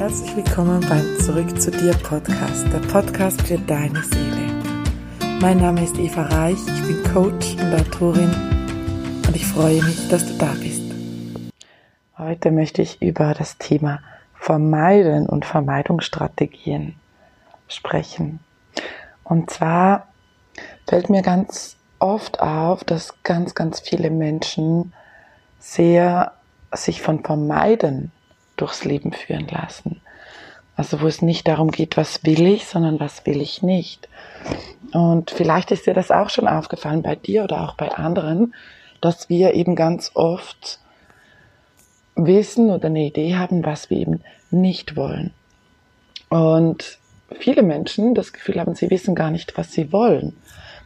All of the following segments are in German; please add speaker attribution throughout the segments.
Speaker 1: Herzlich willkommen beim Zurück zu dir Podcast, der Podcast für deine Seele. Mein Name ist Eva Reich, ich bin Coach und Autorin und ich freue mich, dass du da bist. Heute möchte ich über das Thema Vermeiden und Vermeidungsstrategien sprechen. Und zwar fällt mir ganz oft auf, dass ganz, ganz viele Menschen sehr sich von Vermeiden durchs Leben führen lassen. Also wo es nicht darum geht, was will ich, sondern was will ich nicht. Und vielleicht ist dir das auch schon aufgefallen bei dir oder auch bei anderen, dass wir eben ganz oft wissen oder eine Idee haben, was wir eben nicht wollen. Und viele Menschen das Gefühl haben, sie wissen gar nicht, was sie wollen,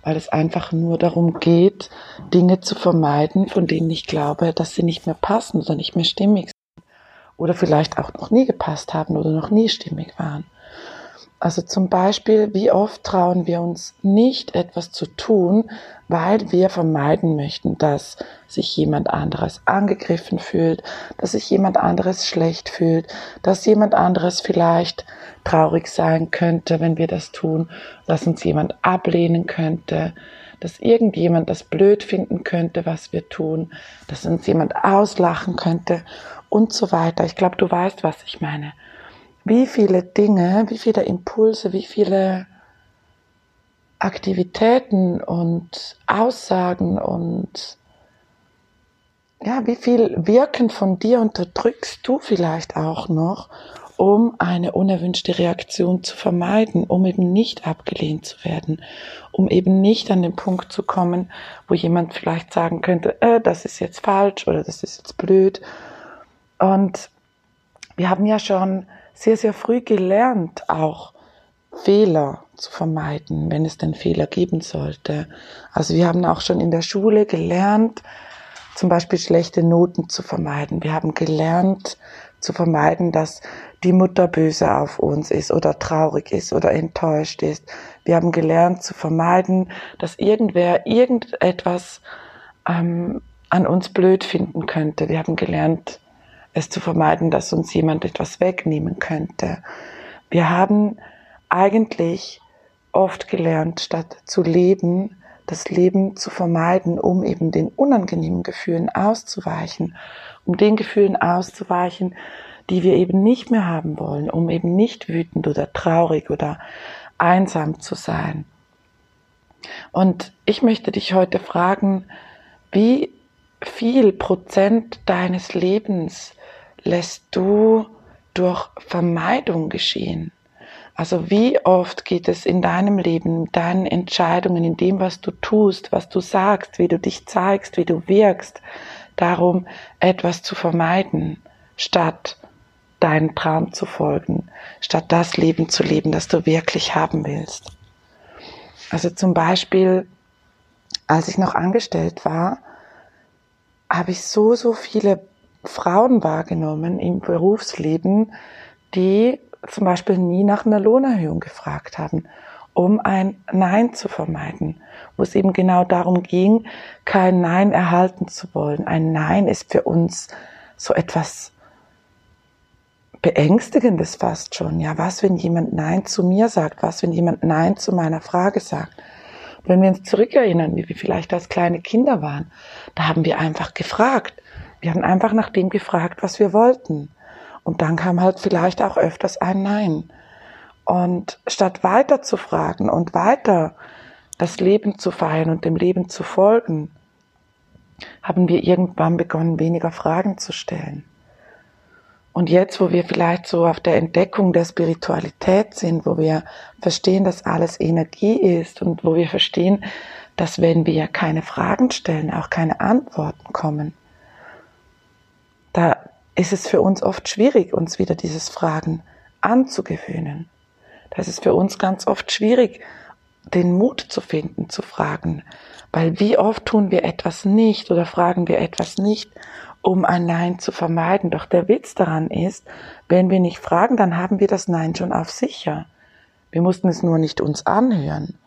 Speaker 1: weil es einfach nur darum geht, Dinge zu vermeiden, von denen ich glaube, dass sie nicht mehr passen oder nicht mehr stimmig oder vielleicht auch noch nie gepasst haben oder noch nie stimmig waren. Also zum Beispiel, wie oft trauen wir uns nicht etwas zu tun, weil wir vermeiden möchten, dass sich jemand anderes angegriffen fühlt, dass sich jemand anderes schlecht fühlt, dass jemand anderes vielleicht traurig sein könnte, wenn wir das tun, dass uns jemand ablehnen könnte, dass irgendjemand das blöd finden könnte, was wir tun, dass uns jemand auslachen könnte und so weiter. Ich glaube, du weißt, was ich meine. Wie viele Dinge, wie viele Impulse, wie viele Aktivitäten und Aussagen und ja, wie viel Wirken von dir unterdrückst du vielleicht auch noch, um eine unerwünschte Reaktion zu vermeiden, um eben nicht abgelehnt zu werden, um eben nicht an den Punkt zu kommen, wo jemand vielleicht sagen könnte, äh, das ist jetzt falsch oder das ist jetzt blöd und wir haben ja schon sehr, sehr früh gelernt, auch Fehler zu vermeiden, wenn es denn Fehler geben sollte. Also wir haben auch schon in der Schule gelernt, zum Beispiel schlechte Noten zu vermeiden. Wir haben gelernt zu vermeiden, dass die Mutter böse auf uns ist oder traurig ist oder enttäuscht ist. Wir haben gelernt zu vermeiden, dass irgendwer irgendetwas ähm, an uns blöd finden könnte. Wir haben gelernt, es zu vermeiden, dass uns jemand etwas wegnehmen könnte. Wir haben eigentlich oft gelernt, statt zu leben, das Leben zu vermeiden, um eben den unangenehmen Gefühlen auszuweichen, um den Gefühlen auszuweichen, die wir eben nicht mehr haben wollen, um eben nicht wütend oder traurig oder einsam zu sein. Und ich möchte dich heute fragen, wie viel Prozent deines Lebens lässt du durch Vermeidung geschehen? Also wie oft geht es in deinem Leben, deinen Entscheidungen, in dem, was du tust, was du sagst, wie du dich zeigst, wie du wirkst, darum, etwas zu vermeiden, statt deinen Traum zu folgen, statt das Leben zu leben, das du wirklich haben willst. Also zum Beispiel, als ich noch angestellt war, habe ich so, so viele Frauen wahrgenommen im Berufsleben, die zum Beispiel nie nach einer Lohnerhöhung gefragt haben, um ein Nein zu vermeiden, wo es eben genau darum ging, kein Nein erhalten zu wollen. Ein Nein ist für uns so etwas Beängstigendes fast schon. Ja, was, wenn jemand Nein zu mir sagt? Was, wenn jemand Nein zu meiner Frage sagt? Wenn wir uns zurückerinnern, wie wir vielleicht als kleine Kinder waren, da haben wir einfach gefragt. Wir haben einfach nach dem gefragt, was wir wollten. Und dann kam halt vielleicht auch öfters ein Nein. Und statt weiter zu fragen und weiter das Leben zu feiern und dem Leben zu folgen, haben wir irgendwann begonnen, weniger Fragen zu stellen. Und jetzt, wo wir vielleicht so auf der Entdeckung der Spiritualität sind, wo wir verstehen, dass alles Energie ist und wo wir verstehen, dass wenn wir keine Fragen stellen, auch keine Antworten kommen, da ist es für uns oft schwierig, uns wieder dieses Fragen anzugewöhnen. Da ist es für uns ganz oft schwierig, den Mut zu finden, zu fragen. Weil wie oft tun wir etwas nicht oder fragen wir etwas nicht, um ein Nein zu vermeiden. Doch der Witz daran ist, wenn wir nicht fragen, dann haben wir das Nein schon auf sicher. Wir mussten es nur nicht uns anhören.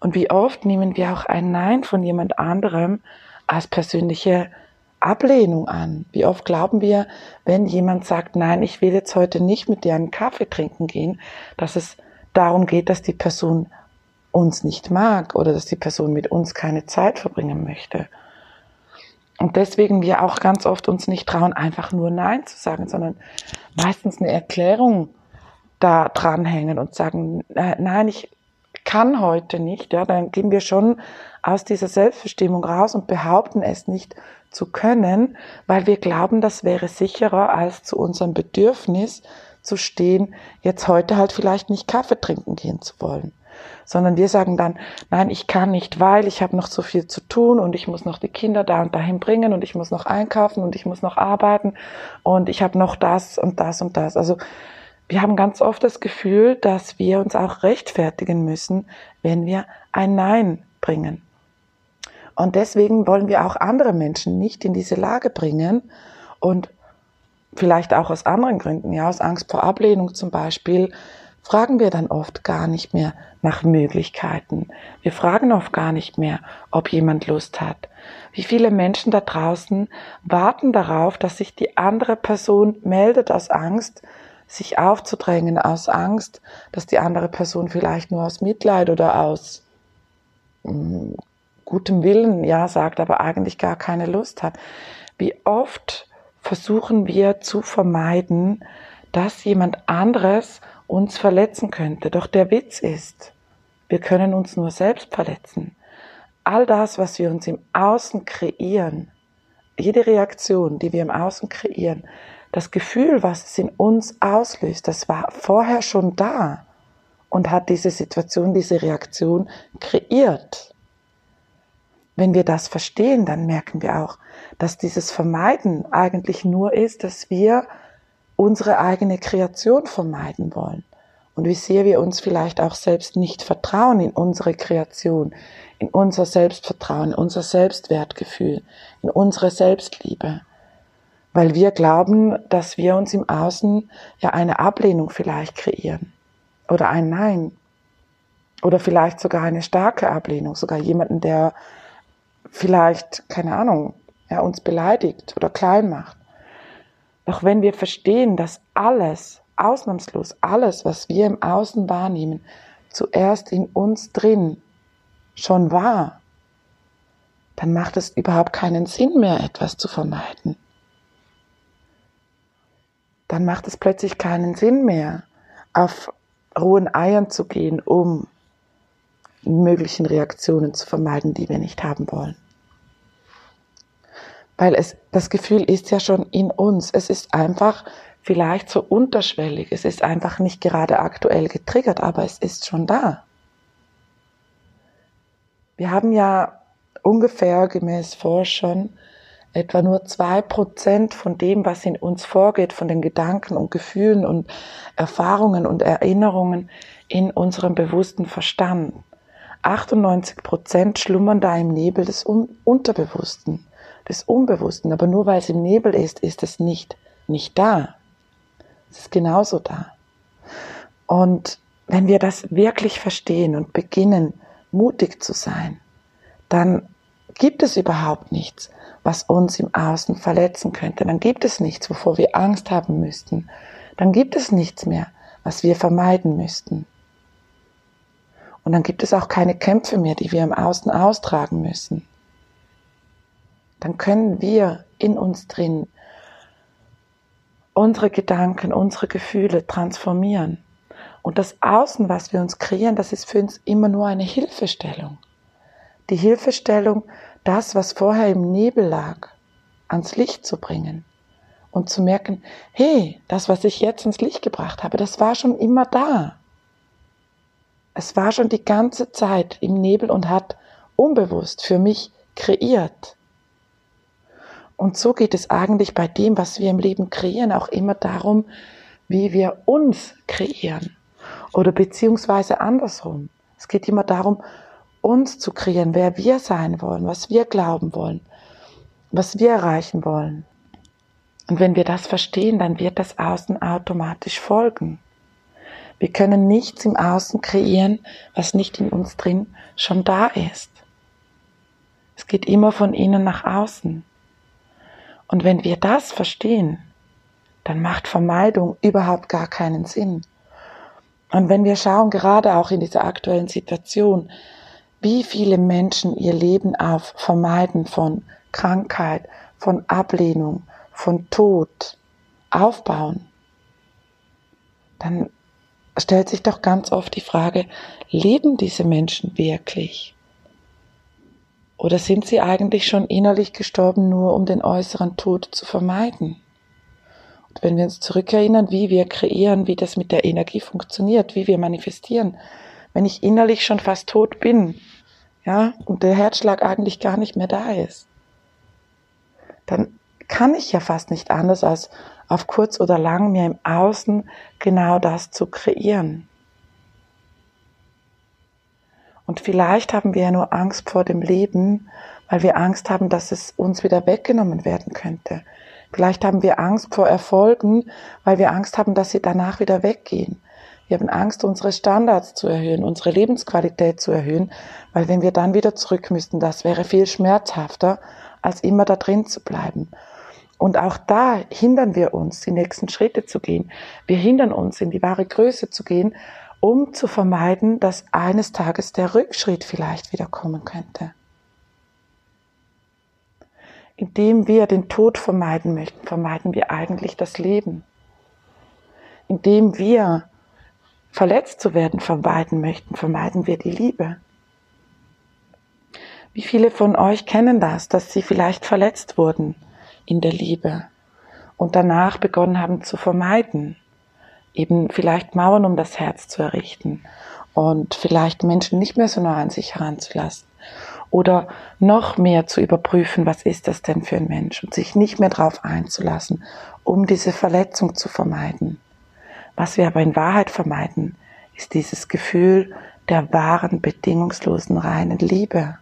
Speaker 1: Und wie oft nehmen wir auch ein Nein von jemand anderem als persönliche Ablehnung an. Wie oft glauben wir, wenn jemand sagt, nein, ich will jetzt heute nicht mit dir einen Kaffee trinken gehen, dass es darum geht, dass die Person uns nicht mag oder dass die Person mit uns keine Zeit verbringen möchte. Und deswegen wir auch ganz oft uns nicht trauen, einfach nur Nein zu sagen, sondern meistens eine Erklärung da dranhängen und sagen, äh, nein, ich kann heute nicht, ja, dann gehen wir schon aus dieser Selbstbestimmung raus und behaupten es nicht zu können, weil wir glauben, das wäre sicherer als zu unserem Bedürfnis zu stehen, jetzt heute halt vielleicht nicht Kaffee trinken gehen zu wollen sondern wir sagen dann, nein, ich kann nicht, weil ich habe noch so viel zu tun und ich muss noch die Kinder da und dahin bringen und ich muss noch einkaufen und ich muss noch arbeiten und ich habe noch das und das und das. Also wir haben ganz oft das Gefühl, dass wir uns auch rechtfertigen müssen, wenn wir ein Nein bringen. Und deswegen wollen wir auch andere Menschen nicht in diese Lage bringen und vielleicht auch aus anderen Gründen, ja, aus Angst vor Ablehnung zum Beispiel, fragen wir dann oft gar nicht mehr nach Möglichkeiten. Wir fragen oft gar nicht mehr, ob jemand Lust hat. Wie viele Menschen da draußen warten darauf, dass sich die andere Person meldet aus Angst, sich aufzudrängen, aus Angst, dass die andere Person vielleicht nur aus Mitleid oder aus mh, mm, gutem Willen ja sagt, aber eigentlich gar keine Lust hat. Wie oft versuchen wir zu vermeiden, dass jemand anderes uns verletzen könnte. Doch der Witz ist, wir können uns nur selbst verletzen. All das, was wir uns im Außen kreieren, jede Reaktion, die wir im Außen kreieren, das Gefühl, was es in uns auslöst, das war vorher schon da und hat diese Situation, diese Reaktion kreiert. Wenn wir das verstehen, dann merken wir auch, dass dieses Vermeiden eigentlich nur ist, dass wir unsere eigene Kreation vermeiden wollen. Und wie sehr wir uns vielleicht auch selbst nicht vertrauen in unsere Kreation, in unser Selbstvertrauen, in unser Selbstwertgefühl, in unsere Selbstliebe. Weil wir glauben, dass wir uns im Außen ja eine Ablehnung vielleicht kreieren. Oder ein Nein. Oder vielleicht sogar eine starke Ablehnung. Sogar jemanden, der vielleicht, keine Ahnung, ja, uns beleidigt oder klein macht. Doch wenn wir verstehen, dass alles, ausnahmslos alles, was wir im Außen wahrnehmen, zuerst in uns drin schon war, dann macht es überhaupt keinen Sinn mehr, etwas zu vermeiden. Dann macht es plötzlich keinen Sinn mehr, auf rohen Eiern zu gehen, um möglichen Reaktionen zu vermeiden, die wir nicht haben wollen. Weil es, das Gefühl ist ja schon in uns. Es ist einfach vielleicht so unterschwellig. Es ist einfach nicht gerade aktuell getriggert, aber es ist schon da. Wir haben ja ungefähr gemäß Forschern etwa nur zwei Prozent von dem, was in uns vorgeht, von den Gedanken und Gefühlen und Erfahrungen und Erinnerungen in unserem bewussten Verstand. 98 Prozent schlummern da im Nebel des Unterbewussten des Unbewussten. Aber nur weil es im Nebel ist, ist es nicht, nicht da. Es ist genauso da. Und wenn wir das wirklich verstehen und beginnen, mutig zu sein, dann gibt es überhaupt nichts, was uns im Außen verletzen könnte. Dann gibt es nichts, wovor wir Angst haben müssten. Dann gibt es nichts mehr, was wir vermeiden müssten. Und dann gibt es auch keine Kämpfe mehr, die wir im Außen austragen müssen dann können wir in uns drin unsere Gedanken, unsere Gefühle transformieren. Und das Außen, was wir uns kreieren, das ist für uns immer nur eine Hilfestellung. Die Hilfestellung, das, was vorher im Nebel lag, ans Licht zu bringen und zu merken, hey, das, was ich jetzt ins Licht gebracht habe, das war schon immer da. Es war schon die ganze Zeit im Nebel und hat unbewusst für mich kreiert. Und so geht es eigentlich bei dem, was wir im Leben kreieren, auch immer darum, wie wir uns kreieren. Oder beziehungsweise andersrum. Es geht immer darum, uns zu kreieren, wer wir sein wollen, was wir glauben wollen, was wir erreichen wollen. Und wenn wir das verstehen, dann wird das Außen automatisch folgen. Wir können nichts im Außen kreieren, was nicht in uns drin schon da ist. Es geht immer von innen nach außen. Und wenn wir das verstehen, dann macht Vermeidung überhaupt gar keinen Sinn. Und wenn wir schauen, gerade auch in dieser aktuellen Situation, wie viele Menschen ihr Leben auf Vermeiden von Krankheit, von Ablehnung, von Tod aufbauen, dann stellt sich doch ganz oft die Frage, leben diese Menschen wirklich? Oder sind sie eigentlich schon innerlich gestorben, nur um den äußeren Tod zu vermeiden? Und wenn wir uns zurückerinnern, wie wir kreieren, wie das mit der Energie funktioniert, wie wir manifestieren, wenn ich innerlich schon fast tot bin, ja, und der Herzschlag eigentlich gar nicht mehr da ist, dann kann ich ja fast nicht anders als auf kurz oder lang mir im Außen genau das zu kreieren. Und vielleicht haben wir ja nur Angst vor dem Leben, weil wir Angst haben, dass es uns wieder weggenommen werden könnte. Vielleicht haben wir Angst vor Erfolgen, weil wir Angst haben, dass sie danach wieder weggehen. Wir haben Angst, unsere Standards zu erhöhen, unsere Lebensqualität zu erhöhen, weil wenn wir dann wieder zurück müssten, das wäre viel schmerzhafter, als immer da drin zu bleiben. Und auch da hindern wir uns, die nächsten Schritte zu gehen. Wir hindern uns, in die wahre Größe zu gehen, um zu vermeiden, dass eines Tages der Rückschritt vielleicht wieder kommen könnte. Indem wir den Tod vermeiden möchten, vermeiden wir eigentlich das Leben. Indem wir verletzt zu werden vermeiden möchten, vermeiden wir die Liebe. Wie viele von euch kennen das, dass sie vielleicht verletzt wurden in der Liebe und danach begonnen haben zu vermeiden, eben vielleicht Mauern um das Herz zu errichten und vielleicht Menschen nicht mehr so nah an sich heranzulassen oder noch mehr zu überprüfen, was ist das denn für ein Mensch und sich nicht mehr darauf einzulassen, um diese Verletzung zu vermeiden. Was wir aber in Wahrheit vermeiden, ist dieses Gefühl der wahren, bedingungslosen, reinen Liebe.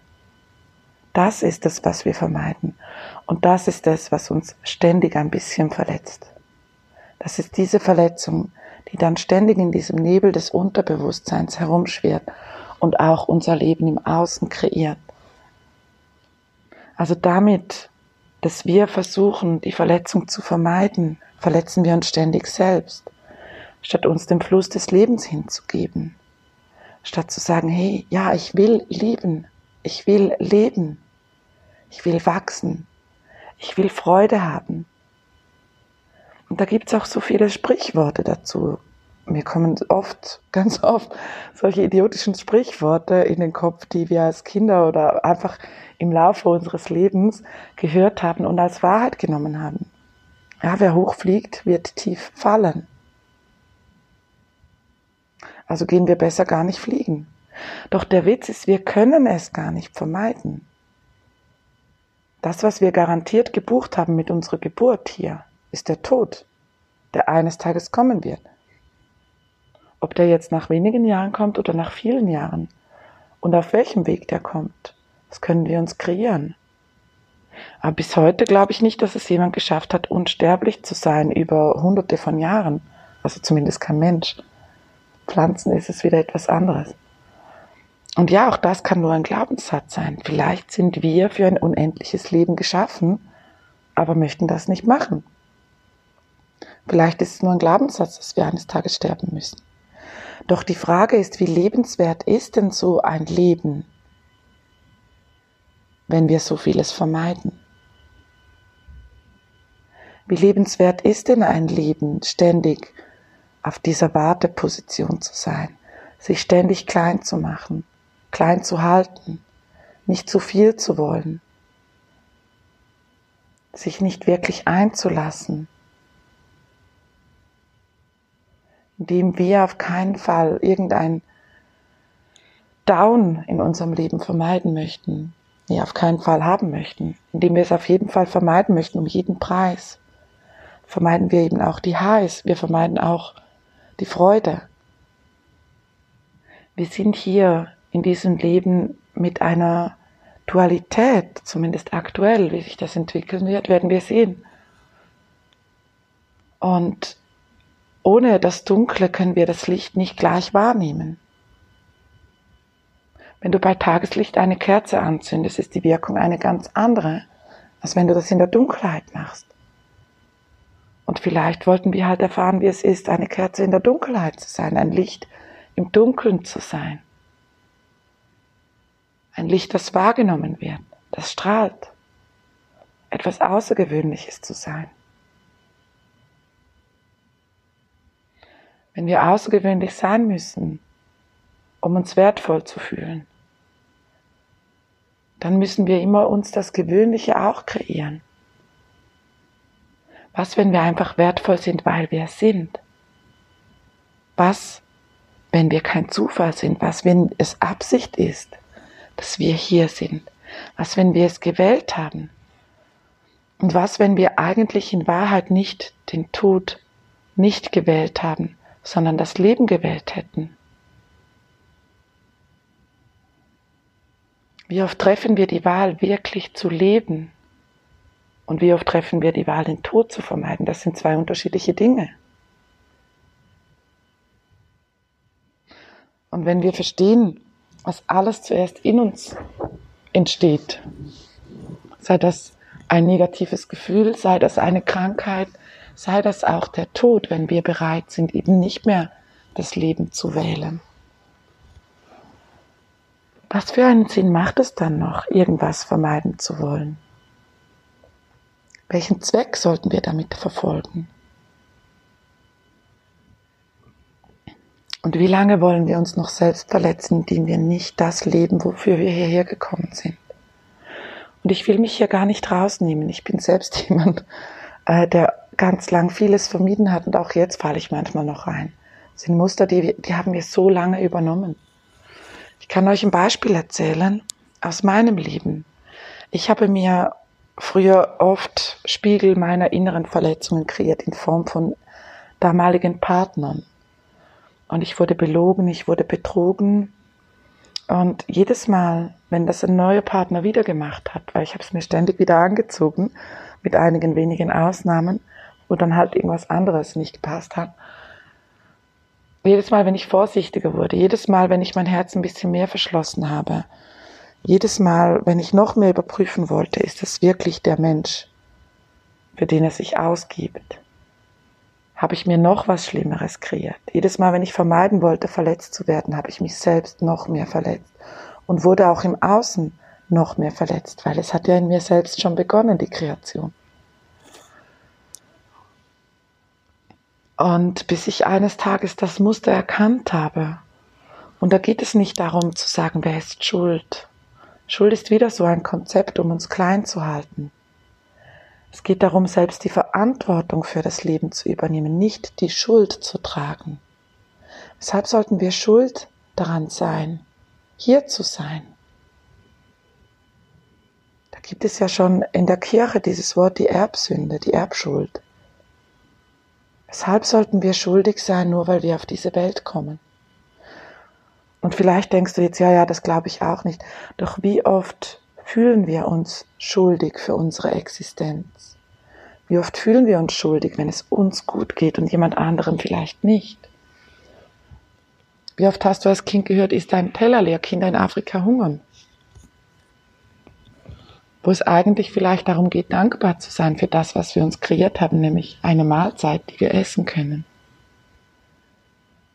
Speaker 1: Das ist es, was wir vermeiden. Und das ist es, was uns ständig ein bisschen verletzt. Das ist diese Verletzung, die dann ständig in diesem Nebel des Unterbewusstseins herumschwirrt und auch unser Leben im Außen kreiert. Also damit, dass wir versuchen, die Verletzung zu vermeiden, verletzen wir uns ständig selbst, statt uns dem Fluss des Lebens hinzugeben, statt zu sagen, hey, ja, ich will lieben, ich will leben, ich will wachsen. Ich will Freude haben. Und da gibt es auch so viele Sprichworte dazu. Mir kommen oft, ganz oft, solche idiotischen Sprichworte in den Kopf, die wir als Kinder oder einfach im Laufe unseres Lebens gehört haben und als Wahrheit genommen haben. Ja, wer hochfliegt, wird tief fallen. Also gehen wir besser gar nicht fliegen. Doch der Witz ist, wir können es gar nicht vermeiden. Das, was wir garantiert gebucht haben mit unserer Geburt hier, ist der Tod, der eines Tages kommen wird. Ob der jetzt nach wenigen Jahren kommt oder nach vielen Jahren und auf welchem Weg der kommt, das können wir uns kreieren. Aber bis heute glaube ich nicht, dass es jemand geschafft hat, unsterblich zu sein über hunderte von Jahren. Also zumindest kein Mensch. Pflanzen ist es wieder etwas anderes. Und ja, auch das kann nur ein Glaubenssatz sein. Vielleicht sind wir für ein unendliches Leben geschaffen, aber möchten das nicht machen. Vielleicht ist es nur ein Glaubenssatz, dass wir eines Tages sterben müssen. Doch die Frage ist, wie lebenswert ist denn so ein Leben, wenn wir so vieles vermeiden? Wie lebenswert ist denn ein Leben, ständig auf dieser Warteposition zu sein, sich ständig klein zu machen, klein zu halten, nicht zu viel zu wollen, sich nicht wirklich einzulassen, indem wir auf keinen Fall irgendein Down in unserem Leben vermeiden möchten, nee, auf keinen Fall haben möchten, indem wir es auf jeden Fall vermeiden möchten, um jeden Preis, vermeiden wir eben auch die Highs, wir vermeiden auch die Freude. Wir sind hier in diesem Leben mit einer Dualität, zumindest aktuell, wie sich das entwickeln wird, werden wir sehen. Und ohne das Dunkle können wir das Licht nicht gleich wahrnehmen. Wenn du bei Tageslicht eine Kerze anzündest, ist die Wirkung eine ganz andere, als wenn du das in der Dunkelheit machst. Und vielleicht wollten wir halt erfahren, wie es ist, eine Kerze in der Dunkelheit zu sein, ein Licht im Dunkeln zu sein. Ein Licht, das wahrgenommen wird, das strahlt. Etwas Außergewöhnliches zu sein. Wenn wir außergewöhnlich sein müssen, um uns wertvoll zu fühlen, dann müssen wir immer uns das Gewöhnliche auch kreieren. Was, wenn wir einfach wertvoll sind, weil wir sind? Was, wenn wir kein Zufall sind? Was, wenn es Absicht ist, dass wir hier sind? Was, wenn wir es gewählt haben? Und was, wenn wir eigentlich in Wahrheit nicht den Tod nicht gewählt haben, sondern das Leben gewählt hätten? Wie oft treffen wir die Wahl, wirklich zu leben und wie oft treffen wir die Wahl, den Tod zu vermeiden? Das sind zwei unterschiedliche Dinge. Und wenn wir verstehen, was alles zuerst in uns entsteht, sei das ein negatives Gefühl, sei das eine Krankheit, sei das auch der Tod, wenn wir bereit sind, eben nicht mehr das Leben zu wählen. Was für einen Sinn macht es dann noch, irgendwas vermeiden zu wollen? Welchen Zweck sollten wir damit verfolgen? Und wie lange wollen wir uns noch selbst verletzen, indem wir nicht das leben, wofür wir hierher gekommen sind? Und ich will mich hier gar nicht rausnehmen. Ich bin selbst jemand, äh, der ganz lang vieles vermieden hat und auch jetzt falle ich manchmal noch rein. Das sind Muster, die, die haben wir so lange übernommen. Ich kann euch ein Beispiel erzählen aus meinem Leben. Ich habe mir früher oft Spiegel meiner inneren Verletzungen kreiert in Form von damaligen Partnern. Und ich wurde belogen, ich wurde betrogen. Und jedes Mal, wenn das ein neuer Partner wieder gemacht hat, weil ich habe es mir ständig wieder angezogen, mit einigen wenigen Ausnahmen, wo dann halt irgendwas anderes nicht gepasst hat. Jedes Mal, wenn ich vorsichtiger wurde, jedes Mal, wenn ich mein Herz ein bisschen mehr verschlossen habe, jedes Mal, wenn ich noch mehr überprüfen wollte, ist es wirklich der Mensch, für den er sich ausgibt, habe ich mir noch was Schlimmeres kreiert. Jedes Mal, wenn ich vermeiden wollte, verletzt zu werden, habe ich mich selbst noch mehr verletzt und wurde auch im Außen noch mehr verletzt, weil es hat ja in mir selbst schon begonnen, die Kreation. Und bis ich eines Tages das Muster erkannt habe, und da geht es nicht darum zu sagen, wer ist schuld, Schuld ist wieder so ein Konzept, um uns klein zu halten. Es geht darum, selbst die Verantwortung für das Leben zu übernehmen, nicht die Schuld zu tragen. Weshalb sollten wir schuld daran sein, hier zu sein? Da gibt es ja schon in der Kirche dieses Wort die Erbsünde, die Erbschuld. Weshalb sollten wir schuldig sein, nur weil wir auf diese Welt kommen? Und vielleicht denkst du jetzt, ja, ja, das glaube ich auch nicht. Doch wie oft fühlen wir uns schuldig für unsere Existenz? Wie oft fühlen wir uns schuldig, wenn es uns gut geht und jemand anderem vielleicht nicht? Wie oft hast du als Kind gehört, ist dein Teller leer, Kinder in Afrika hungern? Wo es eigentlich vielleicht darum geht, dankbar zu sein für das, was wir uns kreiert haben, nämlich eine Mahlzeit, die wir essen können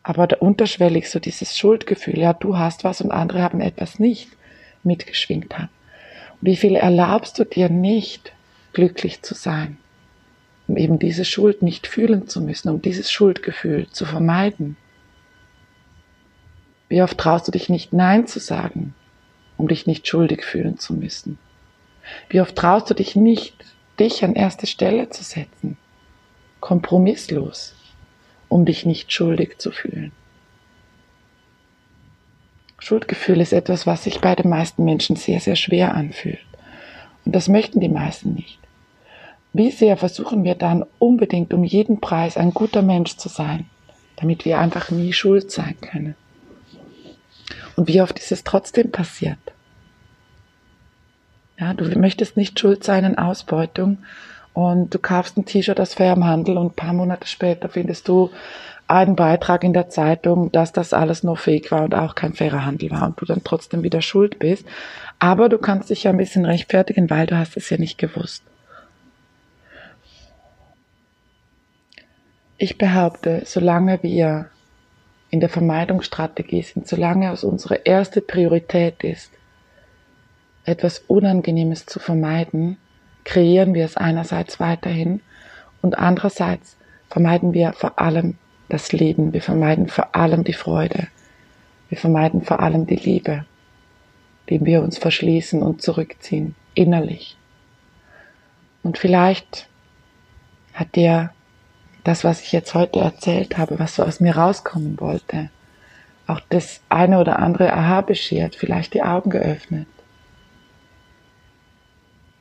Speaker 1: aber unterschwellig so dieses Schuldgefühl, ja, du hast was und andere haben etwas nicht mitgeschwingt hat. Wie viel erlaubst du dir nicht, glücklich zu sein, um eben diese Schuld nicht fühlen zu müssen, um dieses Schuldgefühl zu vermeiden? Wie oft traust du dich nicht Nein zu sagen, um dich nicht schuldig fühlen zu müssen? Wie oft traust du dich nicht, dich an erste Stelle zu setzen, kompromisslos, um dich nicht schuldig zu fühlen. Schuldgefühl ist etwas, was sich bei den meisten Menschen sehr, sehr schwer anfühlt. Und das möchten die meisten nicht. Wie sehr versuchen wir dann unbedingt um jeden Preis ein guter Mensch zu sein, damit wir einfach nie schuld sein können. Und wie oft ist es trotzdem passiert? Ja, du möchtest nicht schuld sein in Ausbeutung und du kaufst ein T-Shirt aus fairem Handel und ein paar Monate später findest du einen Beitrag in der Zeitung, dass das alles nur fake war und auch kein fairer Handel war und du dann trotzdem wieder schuld bist. Aber du kannst dich ja ein bisschen rechtfertigen, weil du hast es ja nicht gewusst. Ich behaupte, solange wir in der Vermeidungsstrategie sind, solange es unsere erste Priorität ist, etwas Unangenehmes zu vermeiden, kreieren wir es einerseits weiterhin und andererseits vermeiden wir vor allem das Leben, wir vermeiden vor allem die Freude, wir vermeiden vor allem die Liebe, dem wir uns verschließen und zurückziehen, innerlich. Und vielleicht hat dir das, was ich jetzt heute erzählt habe, was so aus mir rauskommen wollte, auch das eine oder andere Aha beschert, vielleicht die Augen geöffnet.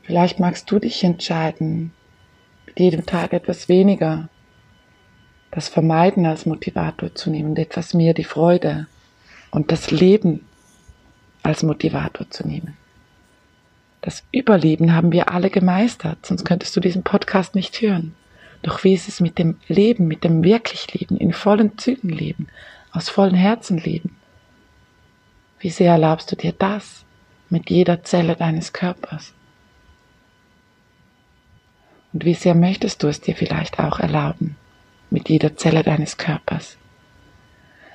Speaker 1: Vielleicht magst du dich entscheiden, mit jedem Tag etwas weniger das Vermeiden als Motivator zu nehmen und etwas mehr die Freude und das Leben als Motivator zu nehmen. Das Überleben haben wir alle gemeistert, sonst könntest du diesen Podcast nicht hören. Doch wie ist es mit dem Leben, mit dem wirklich Leben, in vollen Zügen leben, aus vollen Herzen leben? Wie sehr erlaubst du dir das mit jeder Zelle deines Körpers? Und wie sehr möchtest du es dir vielleicht auch erlauben, mit jeder Zelle deines Körpers.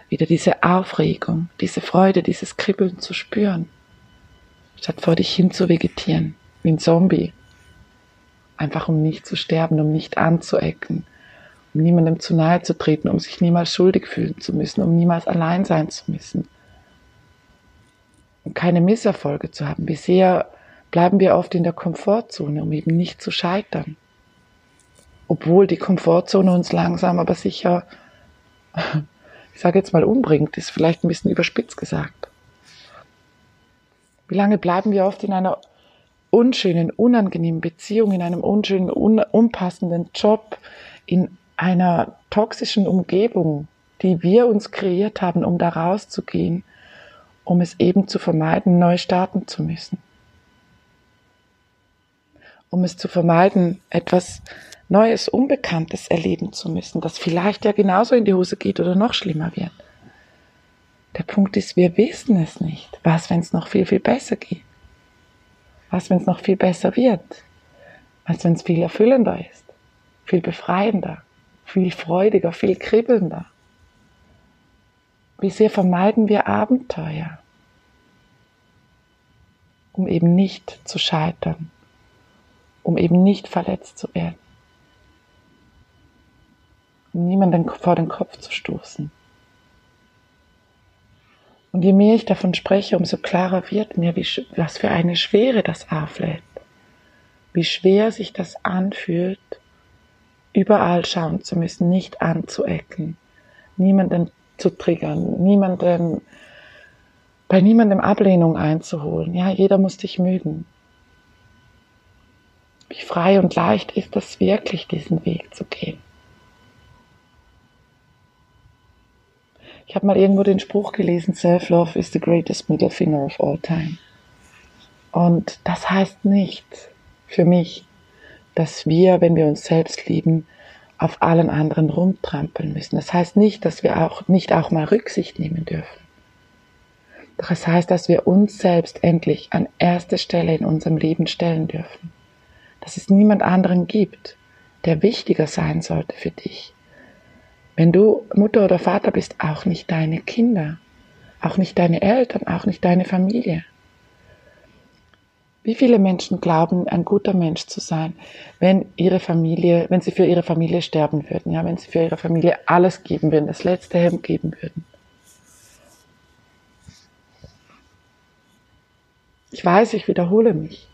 Speaker 1: Wieder diese Aufregung, diese Freude, dieses Kribbeln zu spüren, statt vor dich hin zu vegetieren, wie ein Zombie. Einfach um nicht zu sterben, um nicht anzuecken, um niemandem zu nahe zu treten, um sich niemals schuldig fühlen zu müssen, um niemals allein sein zu müssen. Um keine Misserfolge zu haben. Wie sehr bleiben wir oft in der Komfortzone, um eben nicht zu scheitern obwohl die Komfortzone uns langsam aber sicher, ich sage jetzt mal, umbringt, ist vielleicht ein bisschen überspitzt gesagt. Wie lange bleiben wir oft in einer unschönen, unangenehmen Beziehung, in einem unschönen, un unpassenden Job, in einer toxischen Umgebung, die wir uns kreiert haben, um da rauszugehen, um es eben zu vermeiden, neu starten zu müssen. Um es zu vermeiden, etwas Neues, Unbekanntes erleben zu müssen, das vielleicht ja genauso in die Hose geht oder noch schlimmer wird. Der Punkt ist, wir wissen es nicht. Was, wenn es noch viel, viel besser geht? Was, wenn es noch viel besser wird? Was, wenn es viel erfüllender ist? Viel befreiender? Viel freudiger? Viel kribbelnder? Wie sehr vermeiden wir Abenteuer, um eben nicht zu scheitern, um eben nicht verletzt zu werden? Niemanden vor den Kopf zu stoßen. Und je mehr ich davon spreche, umso klarer wird mir, wie, was für eine Schwere das auflädt. Wie schwer sich das anfühlt, überall schauen zu müssen, nicht anzuecken, niemanden zu triggern, niemanden, bei niemandem Ablehnung einzuholen. Ja, jeder muss dich mögen. Wie frei und leicht ist das wirklich, diesen Weg zu gehen. Ich habe mal irgendwo den Spruch gelesen, Self-Love is the greatest middle finger of all time. Und das heißt nicht für mich, dass wir, wenn wir uns selbst lieben, auf allen anderen rumtrampeln müssen. Das heißt nicht, dass wir auch nicht auch mal Rücksicht nehmen dürfen. Doch es heißt, dass wir uns selbst endlich an erste Stelle in unserem Leben stellen dürfen. Dass es niemand anderen gibt, der wichtiger sein sollte für dich, wenn du Mutter oder Vater bist, auch nicht deine Kinder, auch nicht deine Eltern, auch nicht deine Familie. Wie viele Menschen glauben, ein guter Mensch zu sein, wenn ihre Familie, wenn sie für ihre Familie sterben würden, ja, wenn sie für ihre Familie alles geben würden, das letzte Hemd geben würden? Ich weiß, ich wiederhole mich.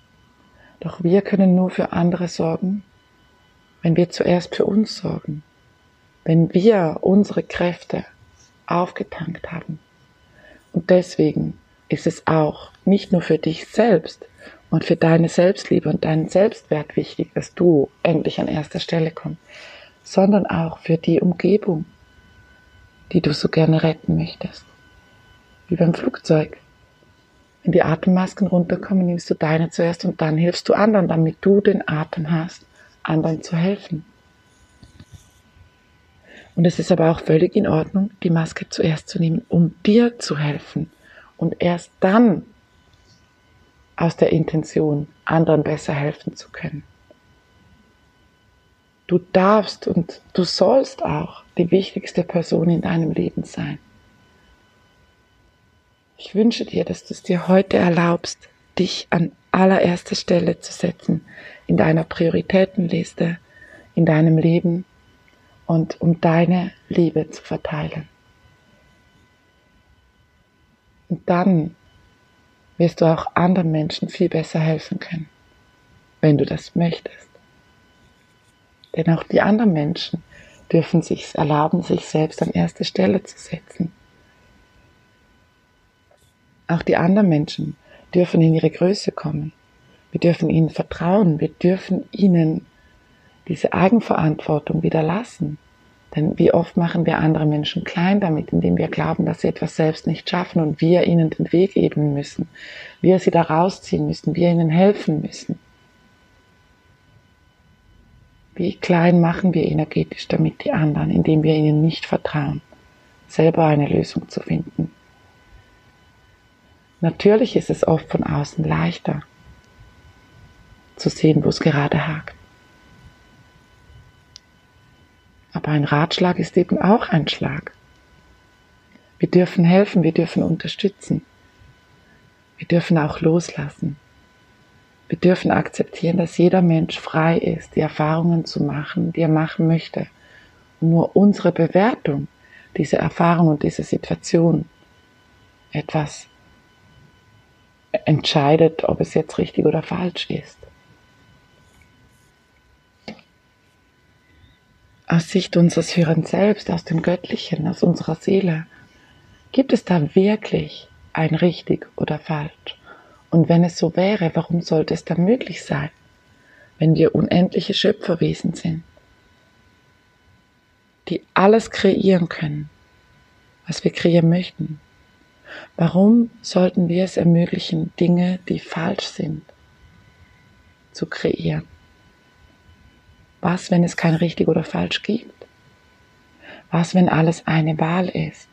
Speaker 1: Doch wir können nur für andere sorgen, wenn wir zuerst für uns sorgen wenn wir unsere Kräfte aufgetankt haben. Und deswegen ist es auch nicht nur für dich selbst und für deine Selbstliebe und deinen Selbstwert wichtig, dass du endlich an erster Stelle kommst, sondern auch für die Umgebung, die du so gerne retten möchtest. Wie beim Flugzeug. Wenn die Atemmasken runterkommen, nimmst du deine zuerst und dann hilfst du anderen, damit du den Atem hast, anderen zu helfen. Und es ist aber auch völlig in Ordnung, die Maske zuerst zu nehmen, um dir zu helfen. Und erst dann aus der Intention, anderen besser helfen zu können. Du darfst und du sollst auch die wichtigste Person in deinem Leben sein. Ich wünsche dir, dass du es dir heute erlaubst, dich an allererster Stelle zu setzen in deiner Prioritätenliste, in deinem Leben und um deine Liebe zu verteilen. Und dann wirst du auch anderen Menschen viel besser helfen können, wenn du das möchtest. Denn auch die anderen Menschen dürfen sich erlauben, sich selbst an erste Stelle zu setzen. Auch die anderen Menschen dürfen in ihre Größe kommen. Wir dürfen ihnen vertrauen. Wir dürfen ihnen diese Eigenverantwortung wieder lassen. Denn wie oft machen wir andere Menschen klein damit, indem wir glauben, dass sie etwas selbst nicht schaffen und wir ihnen den Weg ebnen müssen, wir sie da rausziehen müssen, wir ihnen helfen müssen. Wie klein machen wir energetisch damit die anderen, indem wir ihnen nicht vertrauen, selber eine Lösung zu finden. Natürlich ist es oft von außen leichter zu sehen, wo es gerade hakt. Aber ein Ratschlag ist eben auch ein Schlag. Wir dürfen helfen, wir dürfen unterstützen. Wir dürfen auch loslassen. Wir dürfen akzeptieren, dass jeder Mensch frei ist, die Erfahrungen zu machen, die er machen möchte. Und nur unsere Bewertung dieser Erfahrung und dieser Situation etwas entscheidet, ob es jetzt richtig oder falsch ist. Aus Sicht unseres Höheren Selbst, aus dem Göttlichen, aus unserer Seele, gibt es da wirklich ein richtig oder falsch? Und wenn es so wäre, warum sollte es dann möglich sein, wenn wir unendliche Schöpferwesen sind, die alles kreieren können, was wir kreieren möchten? Warum sollten wir es ermöglichen, Dinge, die falsch sind, zu kreieren? Was, wenn es kein richtig oder falsch gibt? Was, wenn alles eine Wahl ist?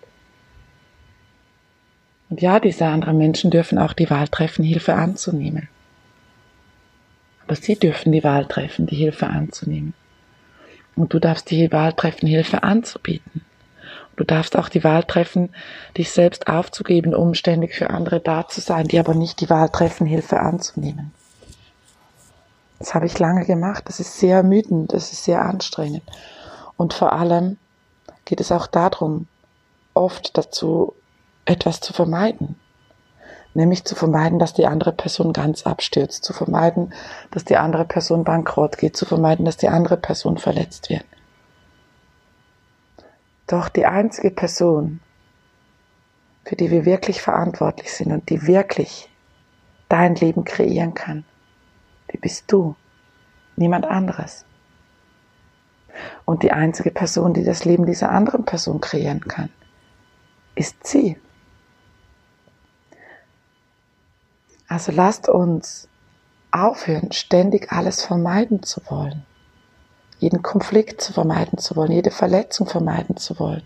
Speaker 1: Und ja, diese anderen Menschen dürfen auch die Wahl treffen, Hilfe anzunehmen. Aber sie dürfen die Wahl treffen, die Hilfe anzunehmen. Und du darfst die Wahl treffen, Hilfe anzubieten. Du darfst auch die Wahl treffen, dich selbst aufzugeben, um ständig für andere da zu sein, die aber nicht die Wahl treffen, Hilfe anzunehmen. Das habe ich lange gemacht. Das ist sehr ermüdend, das ist sehr anstrengend. Und vor allem geht es auch darum, oft dazu, etwas zu vermeiden. Nämlich zu vermeiden, dass die andere Person ganz abstürzt, zu vermeiden, dass die andere Person bankrott geht, zu vermeiden, dass die andere Person verletzt wird. Doch die einzige Person, für die wir wirklich verantwortlich sind und die wirklich dein Leben kreieren kann, die bist du, niemand anderes. Und die einzige Person, die das Leben dieser anderen Person kreieren kann, ist sie. Also lasst uns aufhören, ständig alles vermeiden zu wollen. Jeden Konflikt zu vermeiden zu wollen, jede Verletzung vermeiden zu wollen,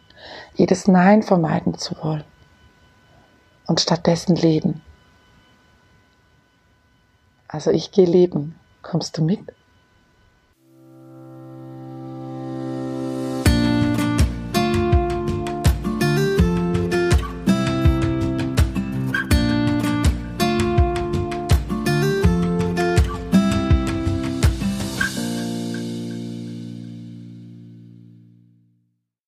Speaker 1: jedes Nein vermeiden zu wollen. Und stattdessen leben. Also ich gehe leben. Kommst du mit?